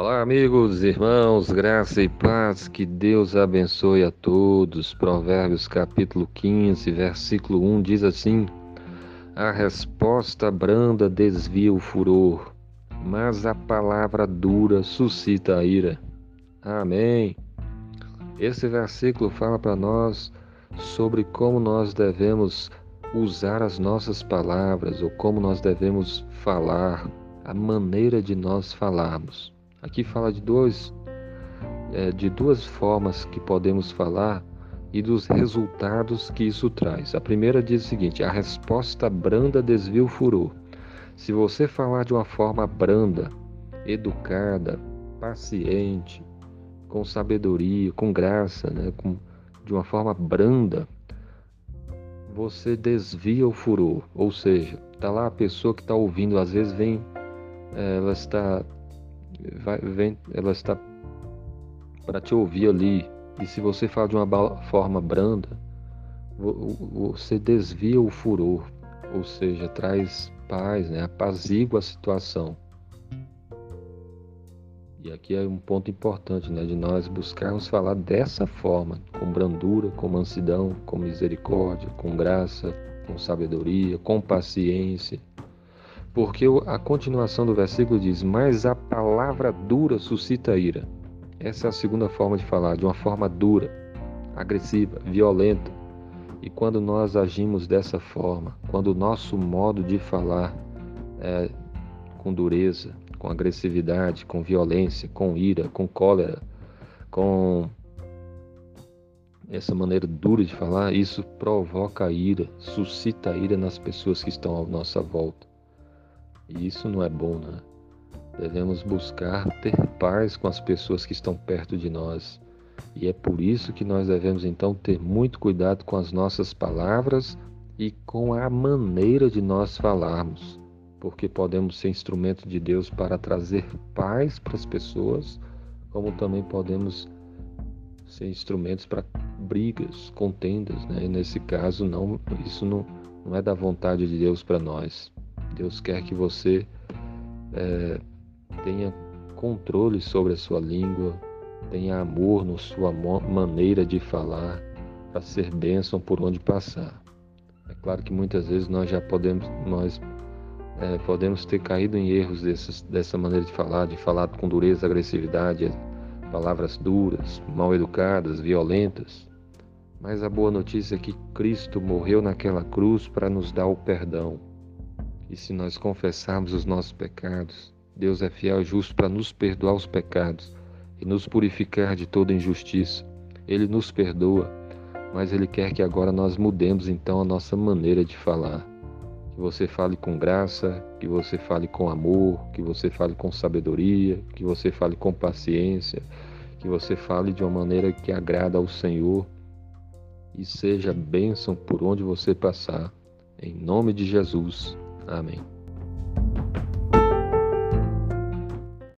Olá, amigos, irmãos, graça e paz, que Deus abençoe a todos. Provérbios capítulo 15, versículo 1 diz assim: A resposta branda desvia o furor, mas a palavra dura suscita a ira. Amém. Esse versículo fala para nós sobre como nós devemos usar as nossas palavras ou como nós devemos falar, a maneira de nós falarmos. Aqui fala de dois, é, de duas formas que podemos falar e dos resultados que isso traz. A primeira diz o seguinte: a resposta branda desvia o furor. Se você falar de uma forma branda, educada, paciente, com sabedoria, com graça, né, com, de uma forma branda, você desvia o furor. Ou seja, tá lá a pessoa que está ouvindo, às vezes vem, é, ela está vai, vem, ela está para te ouvir ali. E se você fala de uma forma branda, você desvia o furor, ou seja, traz paz, né? apazigua a situação. E aqui é um ponto importante, né, de nós buscarmos falar dessa forma, com brandura, com mansidão, com misericórdia, com graça, com sabedoria, com paciência, porque a continuação do versículo diz: Mas a palavra dura suscita ira. Essa é a segunda forma de falar, de uma forma dura, agressiva, violenta. E quando nós agimos dessa forma, quando o nosso modo de falar é com dureza, com agressividade, com violência, com ira, com cólera, com essa maneira dura de falar, isso provoca ira, suscita ira nas pessoas que estão à nossa volta. E isso não é bom, né? Devemos buscar ter paz com as pessoas que estão perto de nós. E é por isso que nós devemos então ter muito cuidado com as nossas palavras e com a maneira de nós falarmos, porque podemos ser instrumento de Deus para trazer paz para as pessoas, como também podemos ser instrumentos para brigas, contendas, né? E nesse caso não, isso não, não é da vontade de Deus para nós. Deus quer que você é, tenha controle sobre a sua língua, tenha amor na sua maneira de falar, para ser bênção por onde passar. É claro que muitas vezes nós já podemos, nós é, podemos ter caído em erros desses, dessa maneira de falar, de falar com dureza, agressividade, palavras duras, mal educadas, violentas. Mas a boa notícia é que Cristo morreu naquela cruz para nos dar o perdão. E se nós confessarmos os nossos pecados, Deus é fiel e justo para nos perdoar os pecados e nos purificar de toda injustiça. Ele nos perdoa, mas Ele quer que agora nós mudemos então a nossa maneira de falar. Que você fale com graça, que você fale com amor, que você fale com sabedoria, que você fale com paciência, que você fale de uma maneira que agrada ao Senhor e seja bênção por onde você passar. Em nome de Jesus. Amém.